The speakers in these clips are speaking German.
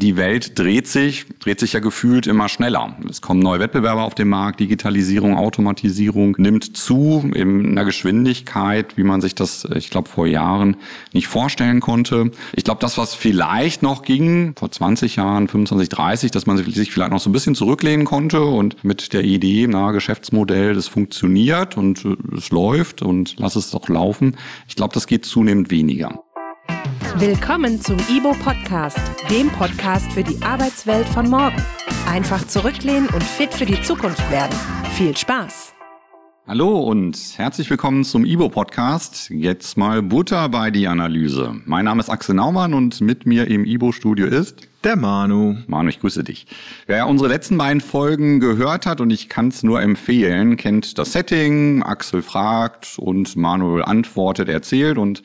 die Welt dreht sich, dreht sich ja gefühlt immer schneller. Es kommen neue Wettbewerber auf den Markt, Digitalisierung, Automatisierung nimmt zu in einer Geschwindigkeit, wie man sich das, ich glaube, vor Jahren nicht vorstellen konnte. Ich glaube, das, was vielleicht noch ging, vor 20 Jahren, 25, 30, dass man sich vielleicht noch so ein bisschen zurücklehnen konnte und mit der Idee, na, Geschäftsmodell, das funktioniert und äh, es läuft und lass es doch laufen. Ich glaube, das geht zunehmend weniger. Willkommen zum IBO Podcast, dem Podcast für die Arbeitswelt von morgen. Einfach zurücklehnen und fit für die Zukunft werden. Viel Spaß! Hallo und herzlich willkommen zum IBO Podcast. Jetzt mal Butter bei die Analyse. Mein Name ist Axel Naumann und mit mir im IBO Studio ist der Manu. Manu, ich grüße dich. Wer unsere letzten beiden Folgen gehört hat und ich kann es nur empfehlen, kennt das Setting, Axel fragt und Manuel antwortet, erzählt und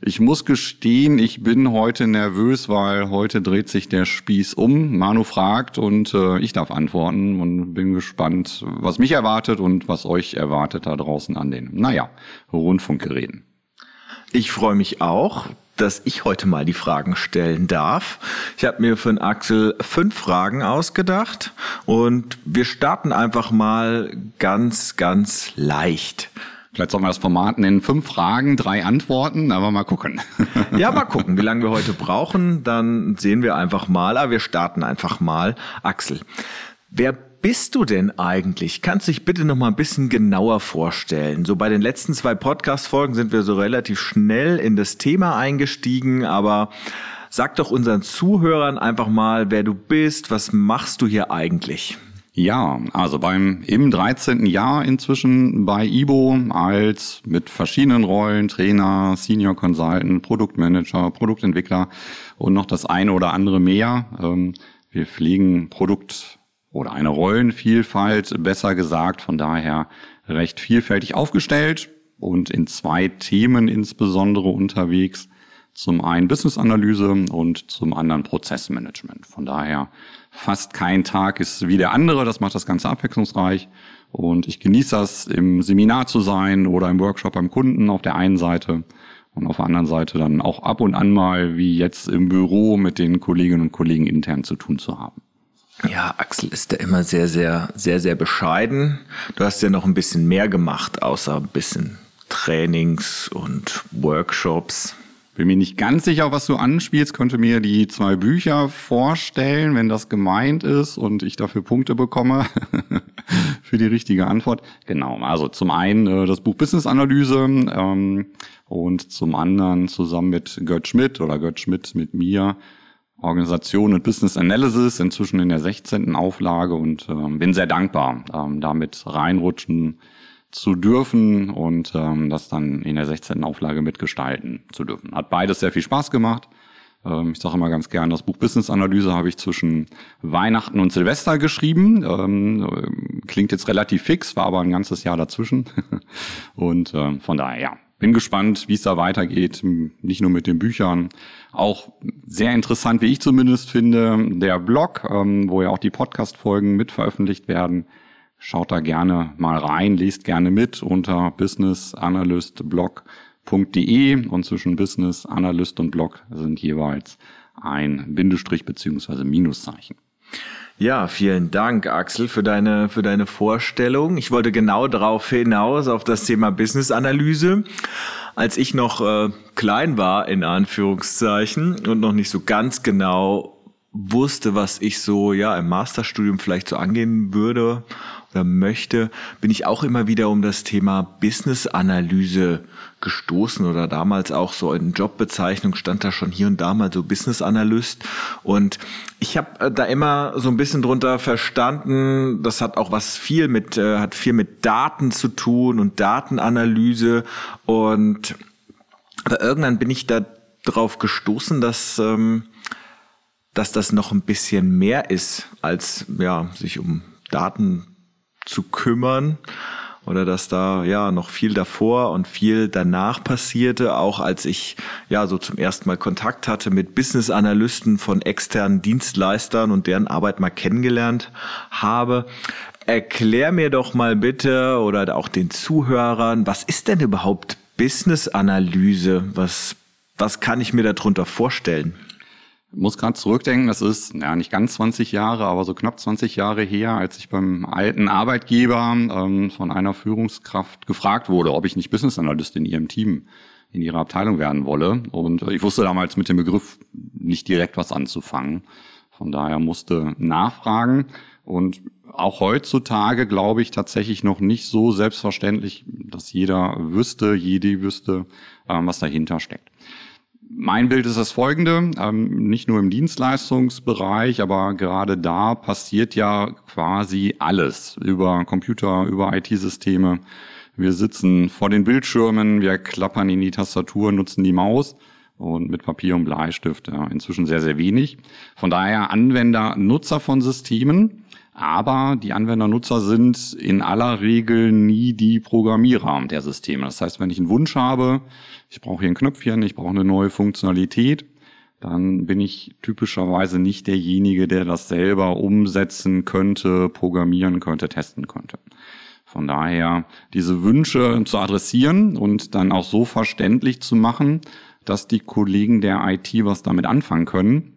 ich muss gestehen, ich bin heute nervös, weil heute dreht sich der Spieß um. Manu fragt und äh, ich darf antworten und bin gespannt, was mich erwartet und was euch erwartet da draußen an den, naja, Rundfunkgeräten. Ich freue mich auch, dass ich heute mal die Fragen stellen darf. Ich habe mir für den Axel fünf Fragen ausgedacht und wir starten einfach mal ganz, ganz leicht. Vielleicht sollen wir das Format nennen, fünf Fragen, drei Antworten, aber mal gucken. Ja, mal gucken, wie lange wir heute brauchen. Dann sehen wir einfach mal, aber wir starten einfach mal. Axel, wer bist du denn eigentlich? Kannst du dich bitte noch mal ein bisschen genauer vorstellen? So bei den letzten zwei Podcast-Folgen sind wir so relativ schnell in das Thema eingestiegen, aber sag doch unseren Zuhörern einfach mal, wer du bist, was machst du hier eigentlich? Ja, also beim im 13. Jahr inzwischen bei IBO als mit verschiedenen Rollen, Trainer, Senior Consultant, Produktmanager, Produktentwickler und noch das eine oder andere mehr. Ähm, wir pflegen Produkt oder eine Rollenvielfalt, besser gesagt, von daher recht vielfältig aufgestellt und in zwei Themen insbesondere unterwegs. Zum einen Business-Analyse und zum anderen Prozessmanagement. Von daher fast kein Tag ist wie der andere. Das macht das Ganze abwechslungsreich. Und ich genieße das, im Seminar zu sein oder im Workshop beim Kunden auf der einen Seite und auf der anderen Seite dann auch ab und an mal wie jetzt im Büro mit den Kolleginnen und Kollegen intern zu tun zu haben. Ja, Axel ist da immer sehr, sehr, sehr, sehr bescheiden. Du hast ja noch ein bisschen mehr gemacht, außer ein bisschen Trainings und Workshops. Bin mir nicht ganz sicher, was du anspielst, könnte mir die zwei Bücher vorstellen, wenn das gemeint ist und ich dafür Punkte bekomme für die richtige Antwort. Genau, also zum einen äh, das Buch Business Analyse ähm, und zum anderen zusammen mit Gerd Schmidt oder Gerd Schmidt mit mir Organisation und Business Analysis, inzwischen in der 16. Auflage und ähm, bin sehr dankbar, ähm, damit reinrutschen zu dürfen und ähm, das dann in der 16. Auflage mitgestalten zu dürfen. Hat beides sehr viel Spaß gemacht. Ähm, ich sage immer ganz gern, das Buch Business Analyse habe ich zwischen Weihnachten und Silvester geschrieben. Ähm, klingt jetzt relativ fix, war aber ein ganzes Jahr dazwischen. und äh, von daher, ja, bin gespannt, wie es da weitergeht. Nicht nur mit den Büchern, auch sehr interessant, wie ich zumindest finde, der Blog, ähm, wo ja auch die Podcast-Folgen mit veröffentlicht werden Schaut da gerne mal rein, lest gerne mit unter businessanalystblog.de und zwischen Business Analyst und Blog sind jeweils ein Bindestrich beziehungsweise Minuszeichen. Ja, vielen Dank, Axel, für deine, für deine Vorstellung. Ich wollte genau darauf hinaus, auf das Thema Business-Analyse. Als ich noch äh, klein war, in Anführungszeichen, und noch nicht so ganz genau wusste, was ich so ja im Masterstudium vielleicht so angehen würde möchte, bin ich auch immer wieder um das Thema Business-Analyse gestoßen oder damals auch so in Jobbezeichnung stand da schon hier und da mal so Business Analyst und ich habe äh, da immer so ein bisschen drunter verstanden, das hat auch was viel mit äh, hat viel mit Daten zu tun und Datenanalyse. Und irgendwann bin ich da drauf gestoßen, dass ähm, dass das noch ein bisschen mehr ist als ja sich um Daten zu kümmern oder dass da ja noch viel davor und viel danach passierte, auch als ich ja so zum ersten Mal Kontakt hatte mit Business Analysten von externen Dienstleistern und deren Arbeit mal kennengelernt habe. Erklär mir doch mal bitte oder auch den Zuhörern, was ist denn überhaupt Business Analyse? Was was kann ich mir darunter vorstellen? Muss gerade zurückdenken, das ist ja nicht ganz 20 Jahre, aber so knapp 20 Jahre her, als ich beim alten Arbeitgeber ähm, von einer Führungskraft gefragt wurde, ob ich nicht Business Analyst in ihrem Team, in ihrer Abteilung werden wolle. Und ich wusste damals mit dem Begriff nicht direkt was anzufangen. Von daher musste nachfragen. Und auch heutzutage glaube ich tatsächlich noch nicht so selbstverständlich, dass jeder wüsste, jede wüsste, ähm, was dahinter steckt. Mein Bild ist das folgende, ähm, nicht nur im Dienstleistungsbereich, aber gerade da passiert ja quasi alles über Computer, über IT-Systeme. Wir sitzen vor den Bildschirmen, wir klappern in die Tastatur, nutzen die Maus und mit Papier und Bleistift ja, inzwischen sehr, sehr wenig. Von daher Anwender, Nutzer von Systemen, aber die Anwender-Nutzer sind in aller Regel nie die Programmierer der Systeme. Das heißt, wenn ich einen Wunsch habe, ich brauche hier ein Knöpfchen, ich brauche eine neue Funktionalität, dann bin ich typischerweise nicht derjenige, der das selber umsetzen könnte, programmieren könnte, testen könnte. Von daher diese Wünsche zu adressieren und dann auch so verständlich zu machen, dass die Kollegen der IT was damit anfangen können,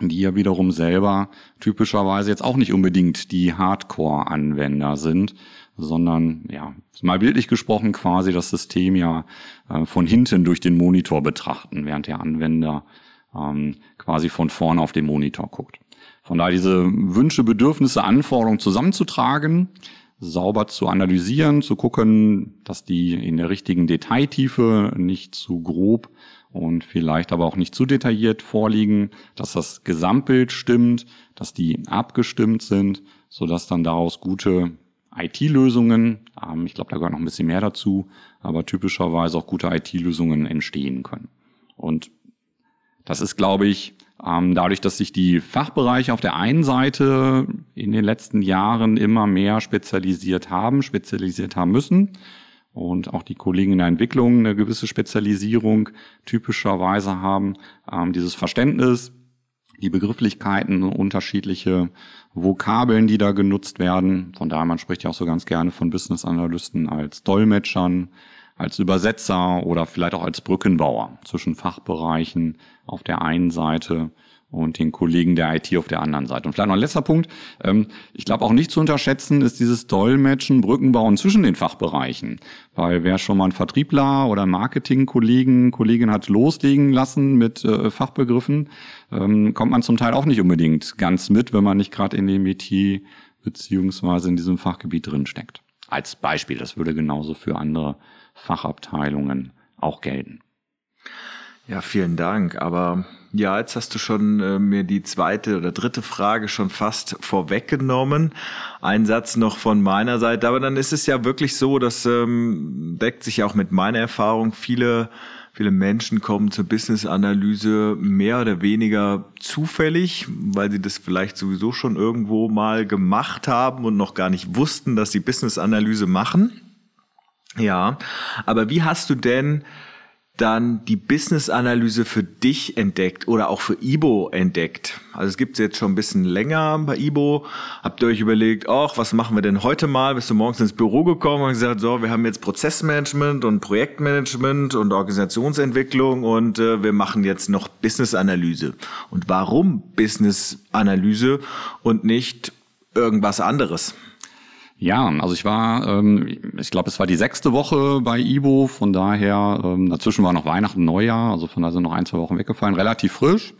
die ja wiederum selber typischerweise jetzt auch nicht unbedingt die Hardcore-Anwender sind, sondern ja, mal bildlich gesprochen quasi das System ja äh, von hinten durch den Monitor betrachten, während der Anwender ähm, quasi von vorne auf den Monitor guckt. Von daher diese Wünsche, Bedürfnisse, Anforderungen zusammenzutragen, sauber zu analysieren, zu gucken, dass die in der richtigen Detailtiefe nicht zu grob und vielleicht aber auch nicht zu detailliert vorliegen, dass das Gesamtbild stimmt, dass die abgestimmt sind, so dass dann daraus gute IT-Lösungen, ähm, ich glaube, da gehört noch ein bisschen mehr dazu, aber typischerweise auch gute IT-Lösungen entstehen können. Und das ist, glaube ich, ähm, dadurch, dass sich die Fachbereiche auf der einen Seite in den letzten Jahren immer mehr spezialisiert haben, spezialisiert haben müssen und auch die Kollegen in der Entwicklung eine gewisse Spezialisierung typischerweise haben, ähm, dieses Verständnis, die Begrifflichkeiten, unterschiedliche Vokabeln, die da genutzt werden. Von daher, man spricht ja auch so ganz gerne von Business Analysten als Dolmetschern, als Übersetzer oder vielleicht auch als Brückenbauer zwischen Fachbereichen auf der einen Seite und den Kollegen der IT auf der anderen Seite. Und vielleicht noch ein letzter Punkt. Ähm, ich glaube auch nicht zu unterschätzen ist dieses Dolmetschen, Brückenbauen zwischen den Fachbereichen. Weil wer schon mal einen Vertriebler oder Marketingkollegen, Kollegin hat loslegen lassen mit äh, Fachbegriffen, ähm, kommt man zum Teil auch nicht unbedingt ganz mit, wenn man nicht gerade in dem Metier beziehungsweise in diesem Fachgebiet drin steckt. Als Beispiel, das würde genauso für andere Fachabteilungen auch gelten. Ja, vielen Dank. Aber ja, jetzt hast du schon äh, mir die zweite oder dritte Frage schon fast vorweggenommen. Ein Satz noch von meiner Seite. Aber dann ist es ja wirklich so, das ähm, deckt sich auch mit meiner Erfahrung. Viele, viele Menschen kommen zur Business-Analyse mehr oder weniger zufällig, weil sie das vielleicht sowieso schon irgendwo mal gemacht haben und noch gar nicht wussten, dass sie Business-Analyse machen. Ja, aber wie hast du denn dann die Business-Analyse für dich entdeckt oder auch für Ibo entdeckt? Also es gibt es jetzt schon ein bisschen länger bei Ibo. Habt ihr euch überlegt, ach, was machen wir denn heute mal? Bist du morgens ins Büro gekommen und gesagt, so, wir haben jetzt Prozessmanagement und Projektmanagement und Organisationsentwicklung und äh, wir machen jetzt noch Business-Analyse. Und warum Business-Analyse und nicht irgendwas anderes? Ja, also ich war, ähm, ich glaube, es war die sechste Woche bei Ibo, von daher, ähm, dazwischen war noch Weihnachten, Neujahr, also von da sind noch ein, zwei Wochen weggefallen, relativ frisch.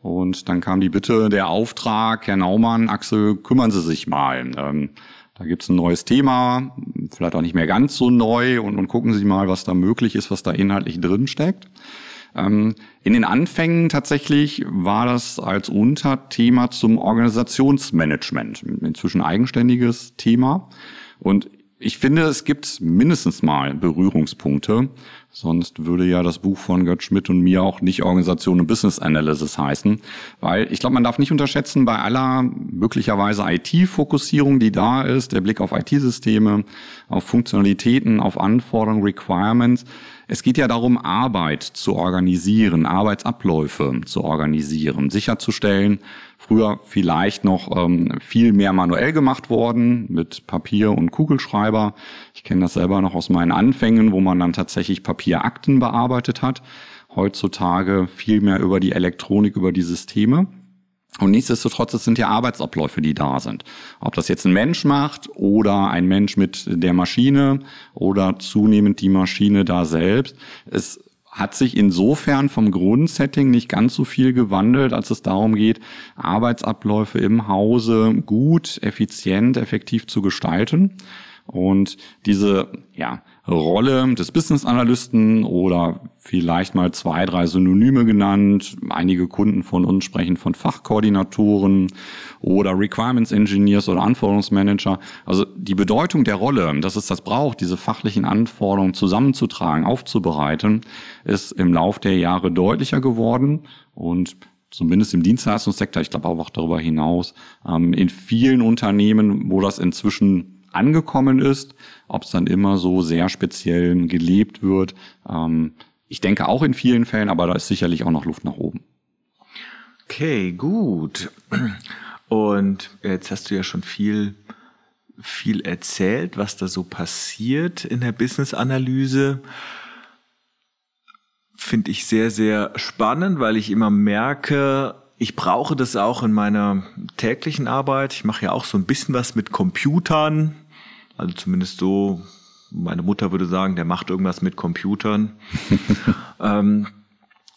Und dann kam die Bitte, der Auftrag, Herr Naumann, Axel, kümmern Sie sich mal. Ähm, da gibt's ein neues Thema, vielleicht auch nicht mehr ganz so neu und, und gucken Sie mal, was da möglich ist, was da inhaltlich drin steckt. Ähm, in den Anfängen tatsächlich war das als Unterthema zum Organisationsmanagement, inzwischen eigenständiges Thema. Und ich finde, es gibt mindestens mal Berührungspunkte. Sonst würde ja das Buch von Gerd Schmidt und mir auch nicht Organisation und Business Analysis heißen. Weil ich glaube, man darf nicht unterschätzen, bei aller möglicherweise IT-Fokussierung, die da ist, der Blick auf IT-Systeme, auf Funktionalitäten, auf Anforderungen, Requirements, es geht ja darum, Arbeit zu organisieren, Arbeitsabläufe zu organisieren, sicherzustellen. Früher vielleicht noch ähm, viel mehr manuell gemacht worden mit Papier und Kugelschreiber. Ich kenne das selber noch aus meinen Anfängen, wo man dann tatsächlich Papierakten bearbeitet hat. heutzutage viel mehr über die Elektronik, über die Systeme. Und nichtsdestotrotz, es sind ja Arbeitsabläufe, die da sind. Ob das jetzt ein Mensch macht oder ein Mensch mit der Maschine oder zunehmend die Maschine da selbst. Es hat sich insofern vom Grundsetting nicht ganz so viel gewandelt, als es darum geht, Arbeitsabläufe im Hause gut, effizient, effektiv zu gestalten. Und diese ja, Rolle des Business Analysten oder vielleicht mal zwei, drei Synonyme genannt. Einige Kunden von uns sprechen von Fachkoordinatoren oder Requirements Engineers oder Anforderungsmanager. Also die Bedeutung der Rolle, dass es das braucht, diese fachlichen Anforderungen zusammenzutragen, aufzubereiten, ist im Lauf der Jahre deutlicher geworden und zumindest im Dienstleistungssektor, ich glaube auch darüber hinaus, ähm, in vielen Unternehmen, wo das inzwischen angekommen ist, ob es dann immer so sehr speziell gelebt wird. Ähm, ich denke auch in vielen Fällen, aber da ist sicherlich auch noch Luft nach oben. Okay, gut. Und jetzt hast du ja schon viel, viel erzählt, was da so passiert in der Business-Analyse. Finde ich sehr, sehr spannend, weil ich immer merke, ich brauche das auch in meiner täglichen Arbeit. Ich mache ja auch so ein bisschen was mit Computern. Also zumindest so, meine Mutter würde sagen, der macht irgendwas mit Computern. ähm,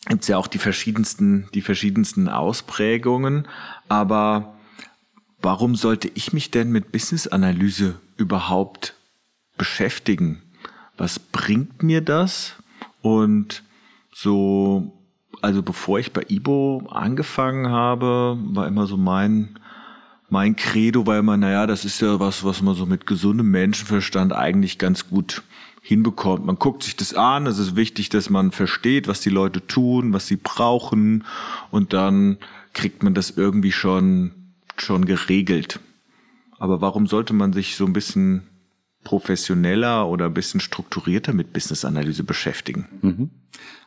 Gibt ja auch die verschiedensten, die verschiedensten Ausprägungen. Aber warum sollte ich mich denn mit Business-Analyse überhaupt beschäftigen? Was bringt mir das? Und so also bevor ich bei Ibo angefangen habe, war immer so mein, mein Credo, weil man, naja, das ist ja was, was man so mit gesundem Menschenverstand eigentlich ganz gut hinbekommt. Man guckt sich das an, es ist wichtig, dass man versteht, was die Leute tun, was sie brauchen und dann kriegt man das irgendwie schon, schon geregelt. Aber warum sollte man sich so ein bisschen professioneller oder ein bisschen strukturierter mit Business-Analyse beschäftigen? Mhm.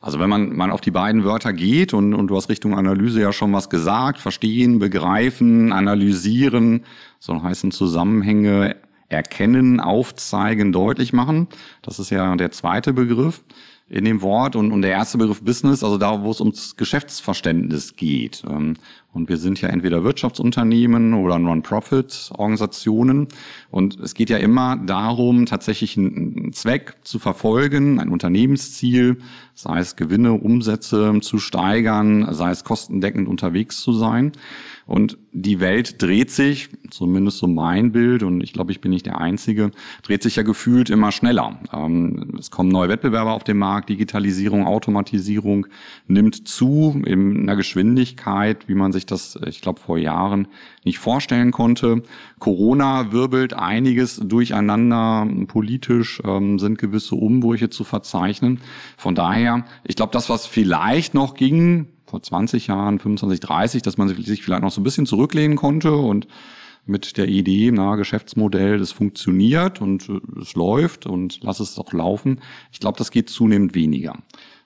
Also wenn man mal auf die beiden Wörter geht und, und du hast Richtung Analyse ja schon was gesagt, verstehen, begreifen, analysieren, so heißen Zusammenhänge erkennen, aufzeigen, deutlich machen. Das ist ja der zweite Begriff in dem Wort und, und der erste Begriff Business, also da, wo es ums Geschäftsverständnis geht. Ähm, und wir sind ja entweder Wirtschaftsunternehmen oder Non-Profit-Organisationen. Und es geht ja immer darum, tatsächlich einen Zweck zu verfolgen, ein Unternehmensziel, sei es Gewinne, Umsätze zu steigern, sei es kostendeckend unterwegs zu sein. Und die Welt dreht sich, zumindest so mein Bild, und ich glaube, ich bin nicht der Einzige, dreht sich ja gefühlt immer schneller. Ähm, es kommen neue Wettbewerber auf den Markt, Digitalisierung, Automatisierung nimmt zu in einer Geschwindigkeit, wie man sich das, ich glaube, vor Jahren nicht vorstellen konnte. Corona wirbelt einiges durcheinander, politisch ähm, sind gewisse Umbrüche zu verzeichnen. Von daher, ich glaube, das, was vielleicht noch ging, vor 20 Jahren, 25, 30, dass man sich vielleicht noch so ein bisschen zurücklehnen konnte und mit der Idee, na, Geschäftsmodell, das funktioniert und äh, es läuft und lass es doch laufen. Ich glaube, das geht zunehmend weniger.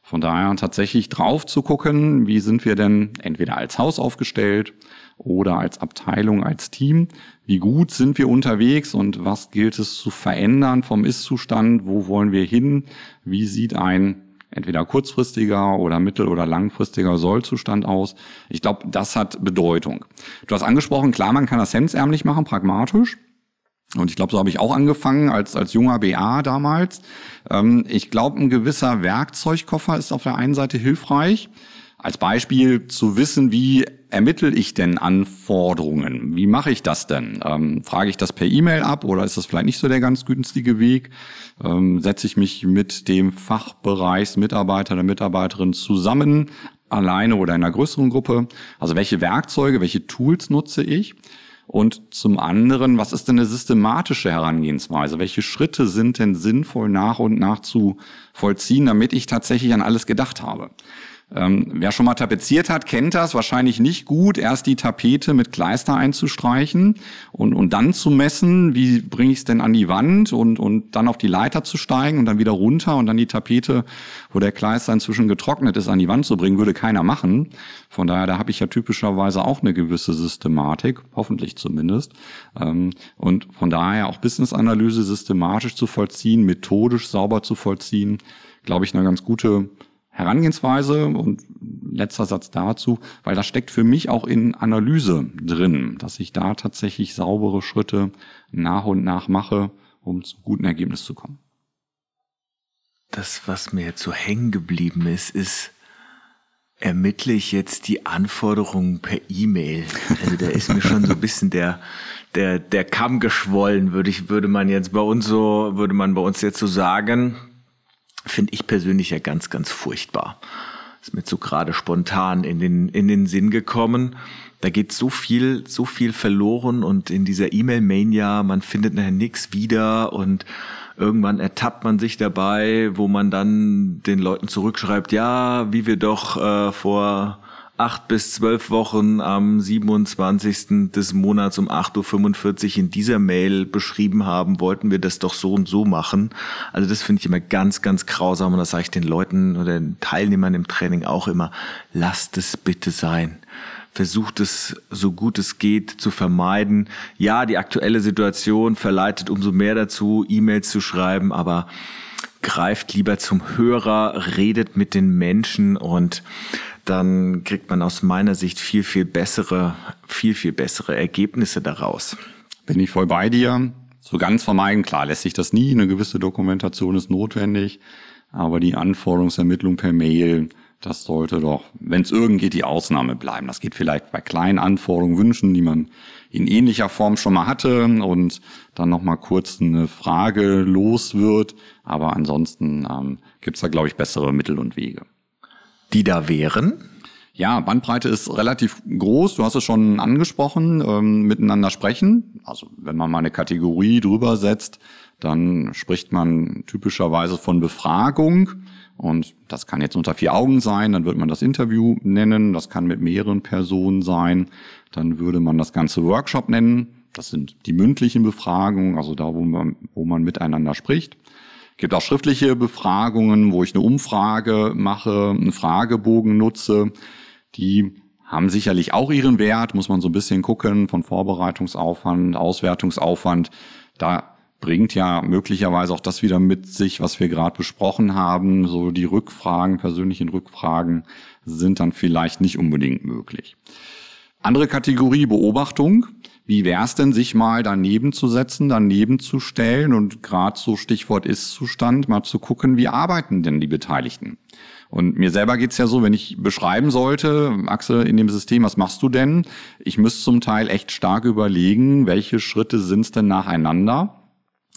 Von daher tatsächlich drauf zu gucken, wie sind wir denn entweder als Haus aufgestellt oder als Abteilung, als Team, wie gut sind wir unterwegs und was gilt es zu verändern vom Ist-Zustand, wo wollen wir hin, wie sieht ein entweder kurzfristiger oder mittel- oder langfristiger Sollzustand aus. Ich glaube, das hat Bedeutung. Du hast angesprochen, klar, man kann das hemdsärmlich machen, pragmatisch. Und ich glaube, so habe ich auch angefangen als, als junger BA damals. Ähm, ich glaube, ein gewisser Werkzeugkoffer ist auf der einen Seite hilfreich. Als Beispiel zu wissen, wie ermittle ich denn Anforderungen? Wie mache ich das denn? Ähm, frage ich das per E-Mail ab oder ist das vielleicht nicht so der ganz günstige Weg? Ähm, setze ich mich mit dem Fachbereichsmitarbeiter, der Mitarbeiterin zusammen, alleine oder in einer größeren Gruppe? Also welche Werkzeuge, welche Tools nutze ich? Und zum anderen, was ist denn eine systematische Herangehensweise? Welche Schritte sind denn sinnvoll nach und nach zu vollziehen, damit ich tatsächlich an alles gedacht habe? Ähm, wer schon mal tapeziert hat, kennt das wahrscheinlich nicht gut, erst die Tapete mit Kleister einzustreichen und, und dann zu messen, wie bringe ich es denn an die Wand und, und dann auf die Leiter zu steigen und dann wieder runter und dann die Tapete, wo der Kleister inzwischen getrocknet ist, an die Wand zu bringen, würde keiner machen. Von daher, da habe ich ja typischerweise auch eine gewisse Systematik, hoffentlich zumindest. Ähm, und von daher auch Business-Analyse systematisch zu vollziehen, methodisch sauber zu vollziehen, glaube ich, eine ganz gute Herangehensweise und letzter Satz dazu, weil das steckt für mich auch in Analyse drin, dass ich da tatsächlich saubere Schritte nach und nach mache, um zu guten Ergebnis zu kommen. Das, was mir jetzt so hängen geblieben ist, ist, ermittle ich jetzt die Anforderungen per E-Mail. Also da ist mir schon so ein bisschen der, der, der Kamm geschwollen, würde ich, würde man jetzt bei uns so, würde man bei uns jetzt so sagen. Finde ich persönlich ja ganz, ganz furchtbar. Ist mir so gerade spontan in den, in den Sinn gekommen. Da geht so viel, so viel verloren und in dieser E-Mail-Mania, man findet nachher nichts wieder und irgendwann ertappt man sich dabei, wo man dann den Leuten zurückschreibt, ja, wie wir doch äh, vor acht bis zwölf Wochen am 27. des Monats um 8.45 Uhr in dieser Mail beschrieben haben, wollten wir das doch so und so machen. Also das finde ich immer ganz, ganz grausam und das sage ich den Leuten oder den Teilnehmern im Training auch immer, lasst es bitte sein versucht es so gut es geht zu vermeiden. Ja, die aktuelle Situation verleitet umso mehr dazu, E-Mails zu schreiben, aber greift lieber zum Hörer, redet mit den Menschen und dann kriegt man aus meiner Sicht viel, viel bessere, viel, viel bessere Ergebnisse daraus. Bin ich voll bei dir. So ganz vermeiden, klar, lässt sich das nie. Eine gewisse Dokumentation ist notwendig. Aber die Anforderungsermittlung per Mail, das sollte doch, wenn es irgend geht, die Ausnahme bleiben. Das geht vielleicht bei kleinen Anforderungen, Wünschen, die man in ähnlicher Form schon mal hatte und dann noch mal kurz eine Frage los wird. Aber ansonsten ähm, gibt es da, glaube ich, bessere Mittel und Wege. Die da wären? Ja, Bandbreite ist relativ groß. Du hast es schon angesprochen, ähm, miteinander sprechen. Also wenn man mal eine Kategorie drüber setzt, dann spricht man typischerweise von Befragung. Und das kann jetzt unter vier Augen sein, dann wird man das Interview nennen, das kann mit mehreren Personen sein, dann würde man das ganze Workshop nennen. Das sind die mündlichen Befragungen, also da, wo man, wo man miteinander spricht. Es gibt auch schriftliche Befragungen, wo ich eine Umfrage mache, einen Fragebogen nutze. Die haben sicherlich auch ihren Wert, muss man so ein bisschen gucken, von Vorbereitungsaufwand, Auswertungsaufwand. Da bringt ja möglicherweise auch das wieder mit sich, was wir gerade besprochen haben. So die Rückfragen, persönlichen Rückfragen sind dann vielleicht nicht unbedingt möglich. Andere Kategorie Beobachtung. Wie wäre es denn, sich mal daneben zu setzen, daneben zu stellen und gerade so Stichwort Ist-Zustand, mal zu gucken, wie arbeiten denn die Beteiligten? Und mir selber geht's ja so, wenn ich beschreiben sollte, Axel, in dem System, was machst du denn? Ich müsste zum Teil echt stark überlegen, welche Schritte sind's denn nacheinander?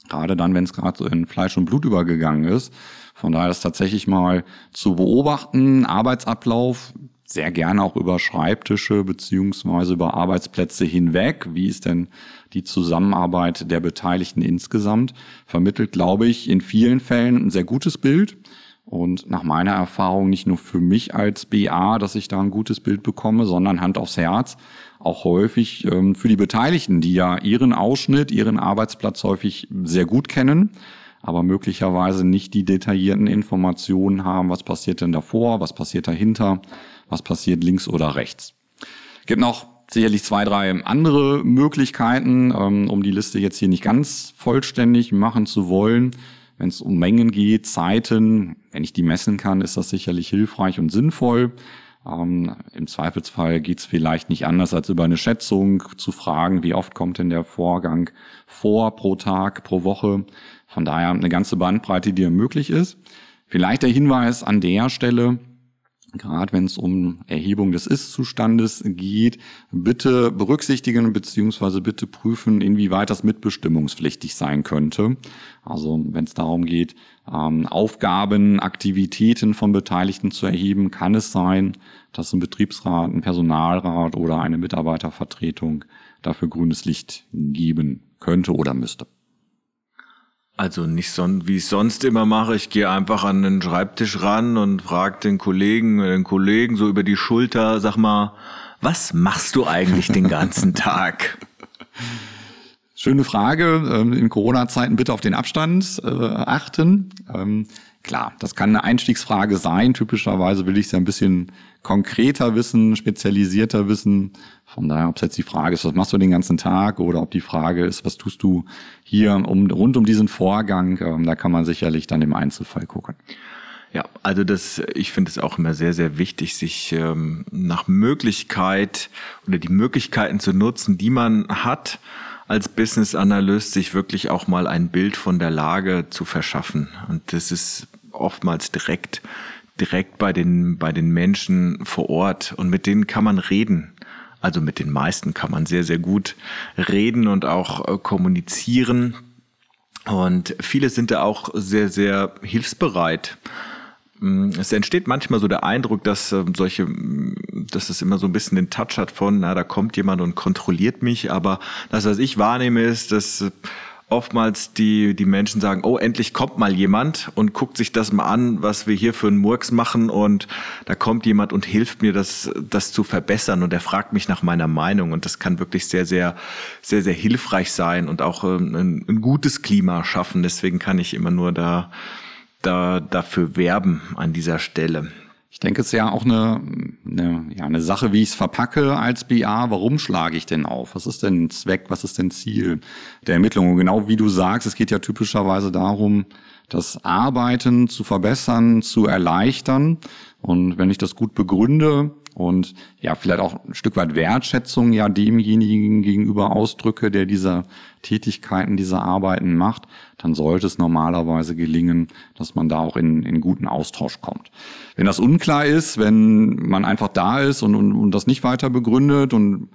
Gerade dann, wenn es gerade so in Fleisch und Blut übergegangen ist. Von daher ist tatsächlich mal zu beobachten, Arbeitsablauf, sehr gerne auch über Schreibtische beziehungsweise über Arbeitsplätze hinweg. Wie ist denn die Zusammenarbeit der Beteiligten insgesamt? Vermittelt, glaube ich, in vielen Fällen ein sehr gutes Bild. Und nach meiner Erfahrung nicht nur für mich als BA, dass ich da ein gutes Bild bekomme, sondern Hand aufs Herz auch häufig ähm, für die Beteiligten, die ja ihren Ausschnitt, ihren Arbeitsplatz häufig sehr gut kennen, aber möglicherweise nicht die detaillierten Informationen haben, was passiert denn davor, was passiert dahinter, was passiert links oder rechts. Es gibt noch sicherlich zwei, drei andere Möglichkeiten, ähm, um die Liste jetzt hier nicht ganz vollständig machen zu wollen. Wenn es um Mengen geht, Zeiten, wenn ich die messen kann, ist das sicherlich hilfreich und sinnvoll. Ähm, Im Zweifelsfall geht es vielleicht nicht anders, als über eine Schätzung zu fragen, wie oft kommt denn der Vorgang vor pro Tag, pro Woche. Von daher eine ganze Bandbreite, die möglich ist. Vielleicht der Hinweis an der Stelle, gerade wenn es um Erhebung des Ist-Zustandes geht, bitte berücksichtigen bzw. bitte prüfen, inwieweit das mitbestimmungspflichtig sein könnte. Also wenn es darum geht, ähm, Aufgaben, Aktivitäten von Beteiligten zu erheben, kann es sein, dass ein Betriebsrat, ein Personalrat oder eine Mitarbeitervertretung dafür grünes Licht geben könnte oder müsste. Also nicht so, wie ich sonst immer mache. Ich gehe einfach an den Schreibtisch ran und frage den Kollegen, den Kollegen so über die Schulter, sag mal, was machst du eigentlich den ganzen Tag? Schöne Frage. Ähm, in Corona-Zeiten bitte auf den Abstand äh, achten. Klar, das kann eine Einstiegsfrage sein. Typischerweise will ich es ja ein bisschen konkreter wissen, spezialisierter wissen. Von daher, ob es jetzt die Frage ist, was machst du den ganzen Tag oder ob die Frage ist, was tust du hier um, rund um diesen Vorgang, ähm, da kann man sicherlich dann im Einzelfall gucken. Ja, also das, ich finde es auch immer sehr, sehr wichtig, sich ähm, nach Möglichkeit oder die Möglichkeiten zu nutzen, die man hat, als Business Analyst sich wirklich auch mal ein Bild von der Lage zu verschaffen. Und das ist oftmals direkt, direkt bei den, bei den Menschen vor Ort. Und mit denen kann man reden. Also mit den meisten kann man sehr, sehr gut reden und auch äh, kommunizieren. Und viele sind da auch sehr, sehr hilfsbereit. Mm, es entsteht manchmal so der Eindruck, dass ähm, solche, mm, dass es immer so ein bisschen den Touch hat von, na, da kommt jemand und kontrolliert mich. Aber das, was ich wahrnehme, ist, dass oftmals die, die Menschen sagen, oh, endlich kommt mal jemand und guckt sich das mal an, was wir hier für einen Murks machen und da kommt jemand und hilft mir, das, das zu verbessern und er fragt mich nach meiner Meinung und das kann wirklich sehr, sehr, sehr, sehr hilfreich sein und auch ähm, ein, ein gutes Klima schaffen. Deswegen kann ich immer nur da da, dafür werben an dieser Stelle. Ich denke, es ist ja auch eine, eine, ja, eine Sache, wie ich es verpacke als BA. Warum schlage ich denn auf? Was ist denn Zweck? Was ist denn Ziel der Ermittlung? Und genau wie du sagst, es geht ja typischerweise darum, das Arbeiten zu verbessern, zu erleichtern. Und wenn ich das gut begründe, und ja, vielleicht auch ein Stück weit Wertschätzung ja demjenigen gegenüber ausdrücke, der diese Tätigkeiten, diese Arbeiten macht, dann sollte es normalerweise gelingen, dass man da auch in, in guten Austausch kommt. Wenn das unklar ist, wenn man einfach da ist und, und, und das nicht weiter begründet und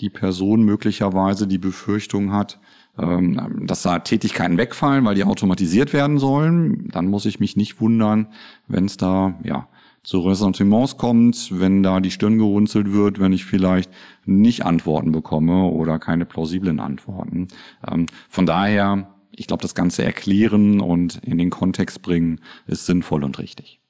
die Person möglicherweise die Befürchtung hat, ähm, dass da Tätigkeiten wegfallen, weil die automatisiert werden sollen, dann muss ich mich nicht wundern, wenn es da ja zu Ressentiments kommt, wenn da die Stirn gerunzelt wird, wenn ich vielleicht nicht Antworten bekomme oder keine plausiblen Antworten. Ähm, von daher, ich glaube, das Ganze erklären und in den Kontext bringen ist sinnvoll und richtig.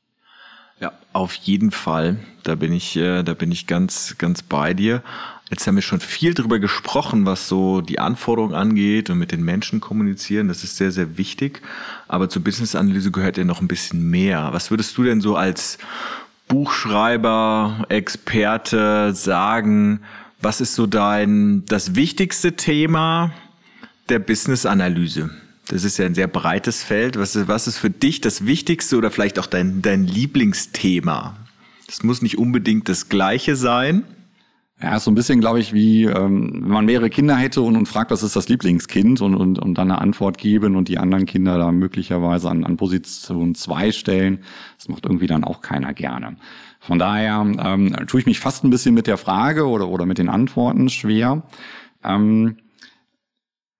Ja, auf jeden Fall. Da bin ich, äh, da bin ich ganz, ganz bei dir. Jetzt haben wir schon viel darüber gesprochen, was so die Anforderungen angeht und mit den Menschen kommunizieren. Das ist sehr, sehr wichtig. Aber zur Business-Analyse gehört ja noch ein bisschen mehr. Was würdest du denn so als Buchschreiber, Experte sagen? Was ist so dein, das wichtigste Thema der Business-Analyse? Das ist ja ein sehr breites Feld. Was ist, was ist für dich das Wichtigste oder vielleicht auch dein, dein Lieblingsthema? Das muss nicht unbedingt das Gleiche sein. Ja, ist so ein bisschen, glaube ich, wie ähm, wenn man mehrere Kinder hätte und, und fragt, was ist das Lieblingskind und, und, und dann eine Antwort geben und die anderen Kinder da möglicherweise an, an Position zwei stellen. Das macht irgendwie dann auch keiner gerne. Von daher ähm, tue ich mich fast ein bisschen mit der Frage oder, oder mit den Antworten schwer. Ähm,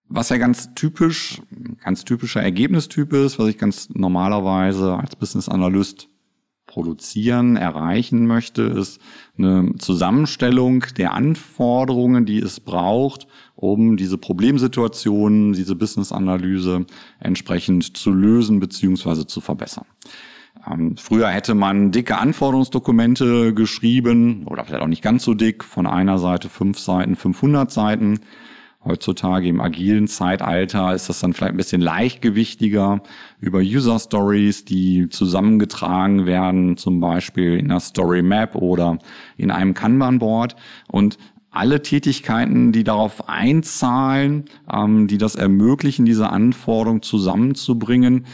was ja ganz typisch, ganz typischer Ergebnistyp ist, was ich ganz normalerweise als Business Analyst produzieren, erreichen möchte, ist eine Zusammenstellung der Anforderungen, die es braucht, um diese Problemsituationen, diese Business-Analyse entsprechend zu lösen bzw. zu verbessern. Ähm, früher hätte man dicke Anforderungsdokumente geschrieben oder vielleicht auch nicht ganz so dick, von einer Seite fünf Seiten, 500 Seiten. Heutzutage im agilen Zeitalter ist das dann vielleicht ein bisschen leichtgewichtiger über User Stories, die zusammengetragen werden, zum Beispiel in einer Story Map oder in einem Kanban Board. Und alle Tätigkeiten, die darauf einzahlen, ähm, die das ermöglichen, diese Anforderung zusammenzubringen,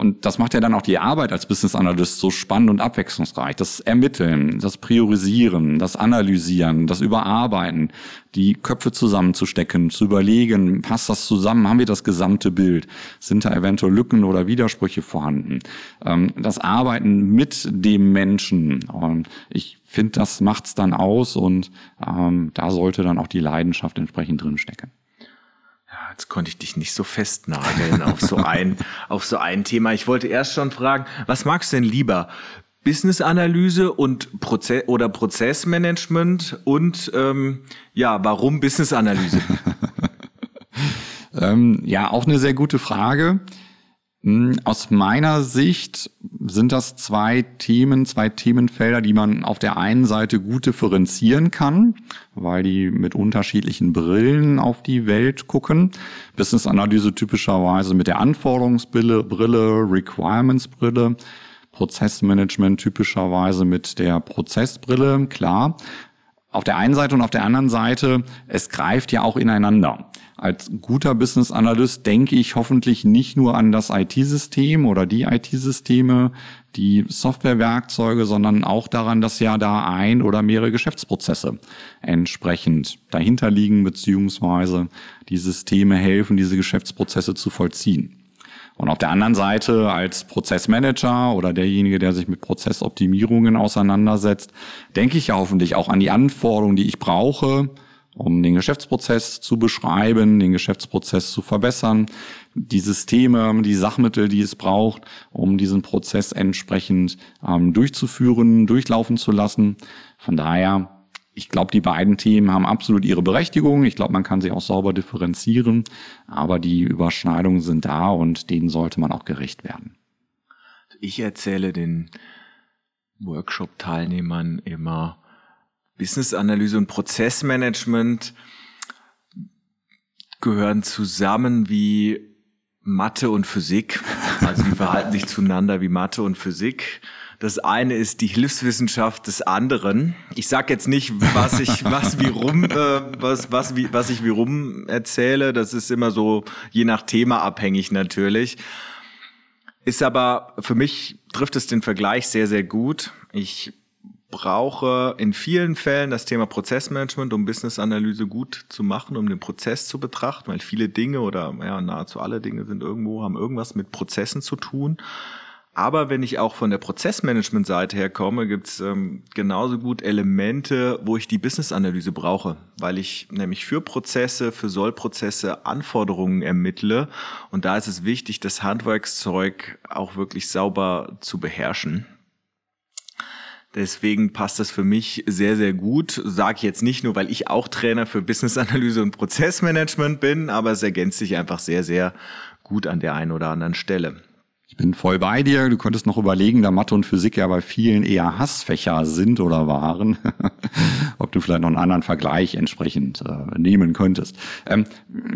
und das macht ja dann auch die Arbeit als Business Analyst so spannend und abwechslungsreich. Das Ermitteln, das Priorisieren, das Analysieren, das Überarbeiten, die Köpfe zusammenzustecken, zu überlegen, passt das zusammen, haben wir das gesamte Bild, sind da eventuell Lücken oder Widersprüche vorhanden. Ähm, das Arbeiten mit dem Menschen. Und ich finde, das macht's dann aus und ähm, da sollte dann auch die Leidenschaft entsprechend drinstecken jetzt konnte ich dich nicht so festnageln auf so ein, auf so ein Thema. Ich wollte erst schon fragen, was magst du denn lieber? Business-Analyse und Prozess oder Prozessmanagement und ähm, ja, warum Business-Analyse? ähm, ja, auch eine sehr gute Frage. Hm, aus meiner Sicht sind das zwei Themen, zwei Themenfelder, die man auf der einen Seite gut differenzieren kann, weil die mit unterschiedlichen Brillen auf die Welt gucken. Business Analyse typischerweise mit der Anforderungsbrille, Brille, Requirements Brille. Prozessmanagement typischerweise mit der Prozessbrille, klar. Auf der einen Seite und auf der anderen Seite, es greift ja auch ineinander. Als guter Business Analyst denke ich hoffentlich nicht nur an das IT-System oder die IT-Systeme, die Softwarewerkzeuge, sondern auch daran, dass ja da ein oder mehrere Geschäftsprozesse entsprechend dahinter liegen, beziehungsweise die Systeme helfen, diese Geschäftsprozesse zu vollziehen. Und auf der anderen Seite als Prozessmanager oder derjenige, der sich mit Prozessoptimierungen auseinandersetzt, denke ich ja hoffentlich auch an die Anforderungen, die ich brauche, um den Geschäftsprozess zu beschreiben, den Geschäftsprozess zu verbessern, die Systeme, die Sachmittel, die es braucht, um diesen Prozess entsprechend ähm, durchzuführen, durchlaufen zu lassen. Von daher, ich glaube, die beiden Themen haben absolut ihre Berechtigung. Ich glaube, man kann sie auch sauber differenzieren, aber die Überschneidungen sind da und denen sollte man auch gerecht werden. Ich erzähle den Workshop-Teilnehmern immer, Business-Analyse und Prozessmanagement gehören zusammen wie Mathe und Physik. Also die verhalten sich zueinander wie Mathe und Physik. Das eine ist die Hilfswissenschaft des anderen. Ich sag jetzt nicht, was ich was wie rum äh, was was wie was ich wie rum erzähle. Das ist immer so je nach Thema abhängig natürlich. Ist aber für mich trifft es den Vergleich sehr sehr gut. Ich brauche in vielen Fällen das Thema Prozessmanagement, um Business-Analyse gut zu machen, um den Prozess zu betrachten, weil viele Dinge oder ja, nahezu alle Dinge sind irgendwo, haben irgendwas mit Prozessen zu tun. Aber wenn ich auch von der Prozessmanagement-Seite her komme, gibt's ähm, genauso gut Elemente, wo ich die Business-Analyse brauche, weil ich nämlich für Prozesse, für Sollprozesse Anforderungen ermittle. Und da ist es wichtig, das Handwerkszeug auch wirklich sauber zu beherrschen. Deswegen passt das für mich sehr, sehr gut. Sage ich jetzt nicht nur, weil ich auch Trainer für Business-Analyse und Prozessmanagement bin, aber es ergänzt sich einfach sehr, sehr gut an der einen oder anderen Stelle. Ich bin voll bei dir. Du könntest noch überlegen, da Mathe und Physik ja bei vielen eher Hassfächer sind oder waren, ob du vielleicht noch einen anderen Vergleich entsprechend äh, nehmen könntest. Ähm,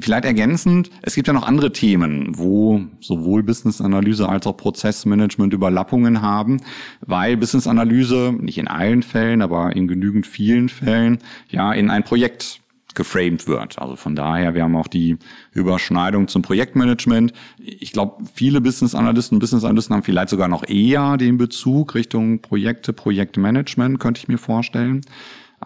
vielleicht ergänzend, es gibt ja noch andere Themen, wo sowohl Business-Analyse als auch Prozessmanagement Überlappungen haben, weil Business-Analyse nicht in allen Fällen, aber in genügend vielen Fällen ja in ein Projekt geframed wird. Also von daher, wir haben auch die Überschneidung zum Projektmanagement. Ich glaube, viele Business Analysten, Business Analysten haben vielleicht sogar noch eher den Bezug Richtung Projekte, Projektmanagement, könnte ich mir vorstellen.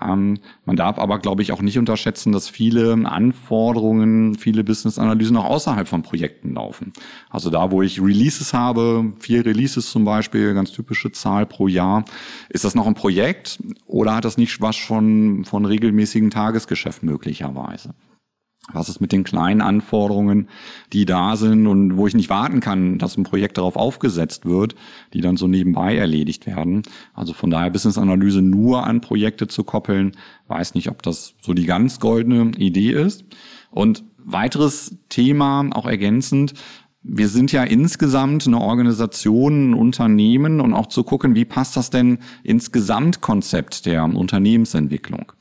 Ähm, man darf aber, glaube ich, auch nicht unterschätzen, dass viele Anforderungen, viele Business-Analysen auch außerhalb von Projekten laufen. Also da, wo ich Releases habe, vier Releases zum Beispiel, ganz typische Zahl pro Jahr, ist das noch ein Projekt oder hat das nicht was von, von regelmäßigen Tagesgeschäft möglicherweise? Was ist mit den kleinen Anforderungen, die da sind und wo ich nicht warten kann, dass ein Projekt darauf aufgesetzt wird, die dann so nebenbei erledigt werden? Also von daher Business-Analyse nur an Projekte zu koppeln, weiß nicht, ob das so die ganz goldene Idee ist. Und weiteres Thema, auch ergänzend, wir sind ja insgesamt eine Organisation, ein Unternehmen und auch zu gucken, wie passt das denn ins Gesamtkonzept der Unternehmensentwicklung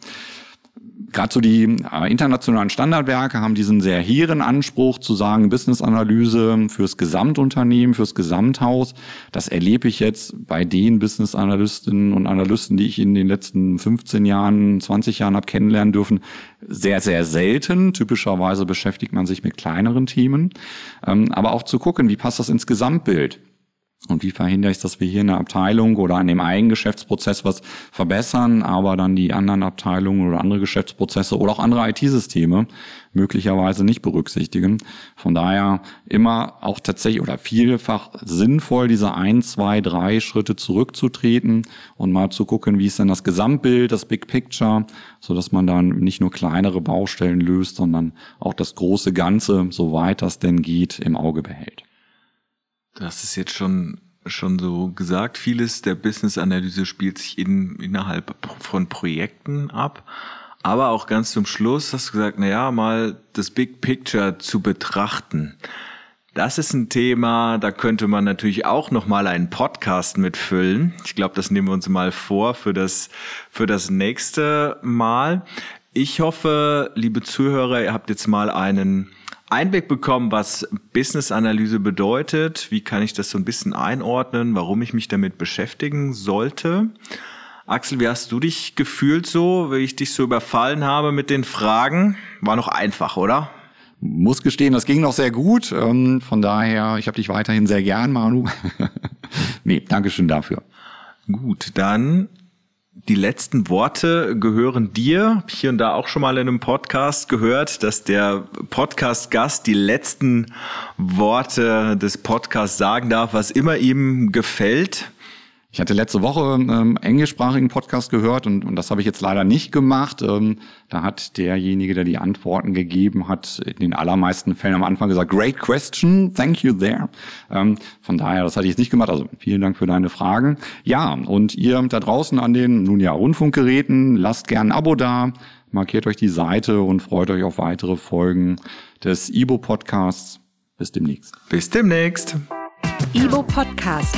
gerade so die äh, internationalen Standardwerke haben diesen sehr hehren Anspruch zu sagen, Business-Analyse fürs Gesamtunternehmen, fürs Gesamthaus. Das erlebe ich jetzt bei den Business-Analystinnen und Analysten, die ich in den letzten 15 Jahren, 20 Jahren habe kennenlernen dürfen, sehr, sehr selten. Typischerweise beschäftigt man sich mit kleineren Themen. Ähm, aber auch zu gucken, wie passt das ins Gesamtbild? Und wie verhindere ich, dass wir hier in der Abteilung oder an dem eigenen Geschäftsprozess was verbessern, aber dann die anderen Abteilungen oder andere Geschäftsprozesse oder auch andere IT-Systeme möglicherweise nicht berücksichtigen. Von daher immer auch tatsächlich oder vielfach sinnvoll, diese ein, zwei, drei Schritte zurückzutreten und mal zu gucken, wie ist denn das Gesamtbild, das Big Picture, so dass man dann nicht nur kleinere Baustellen löst, sondern auch das große Ganze, soweit das denn geht, im Auge behält. Hast es jetzt schon schon so gesagt, vieles der Business-Analyse spielt sich in, innerhalb von Projekten ab. Aber auch ganz zum Schluss hast du gesagt, na ja, mal das Big Picture zu betrachten. Das ist ein Thema, da könnte man natürlich auch noch mal einen Podcast mitfüllen. Ich glaube, das nehmen wir uns mal vor für das, für das nächste Mal. Ich hoffe, liebe Zuhörer, ihr habt jetzt mal einen Einblick bekommen, was Business-Analyse bedeutet. Wie kann ich das so ein bisschen einordnen, warum ich mich damit beschäftigen sollte? Axel, wie hast du dich gefühlt so, wie ich dich so überfallen habe mit den Fragen? War noch einfach, oder? muss gestehen, das ging noch sehr gut. Ähm, von daher, ich habe dich weiterhin sehr gern, Manu. nee, Dankeschön dafür. Gut, dann die letzten Worte gehören dir. Hier und da auch schon mal in einem Podcast gehört, dass der Podcast-Gast die letzten Worte des Podcasts sagen darf, was immer ihm gefällt. Ich hatte letzte Woche ähm, englischsprachigen Podcast gehört und, und das habe ich jetzt leider nicht gemacht. Ähm, da hat derjenige, der die Antworten gegeben hat, in den allermeisten Fällen am Anfang gesagt, great question, thank you there. Ähm, von daher, das hatte ich jetzt nicht gemacht. Also vielen Dank für deine Fragen. Ja, und ihr da draußen an den nun ja Rundfunkgeräten, lasst gern ein Abo da, markiert euch die Seite und freut euch auf weitere Folgen des Ibo Podcasts. Bis demnächst. Bis demnächst. Ibo Podcast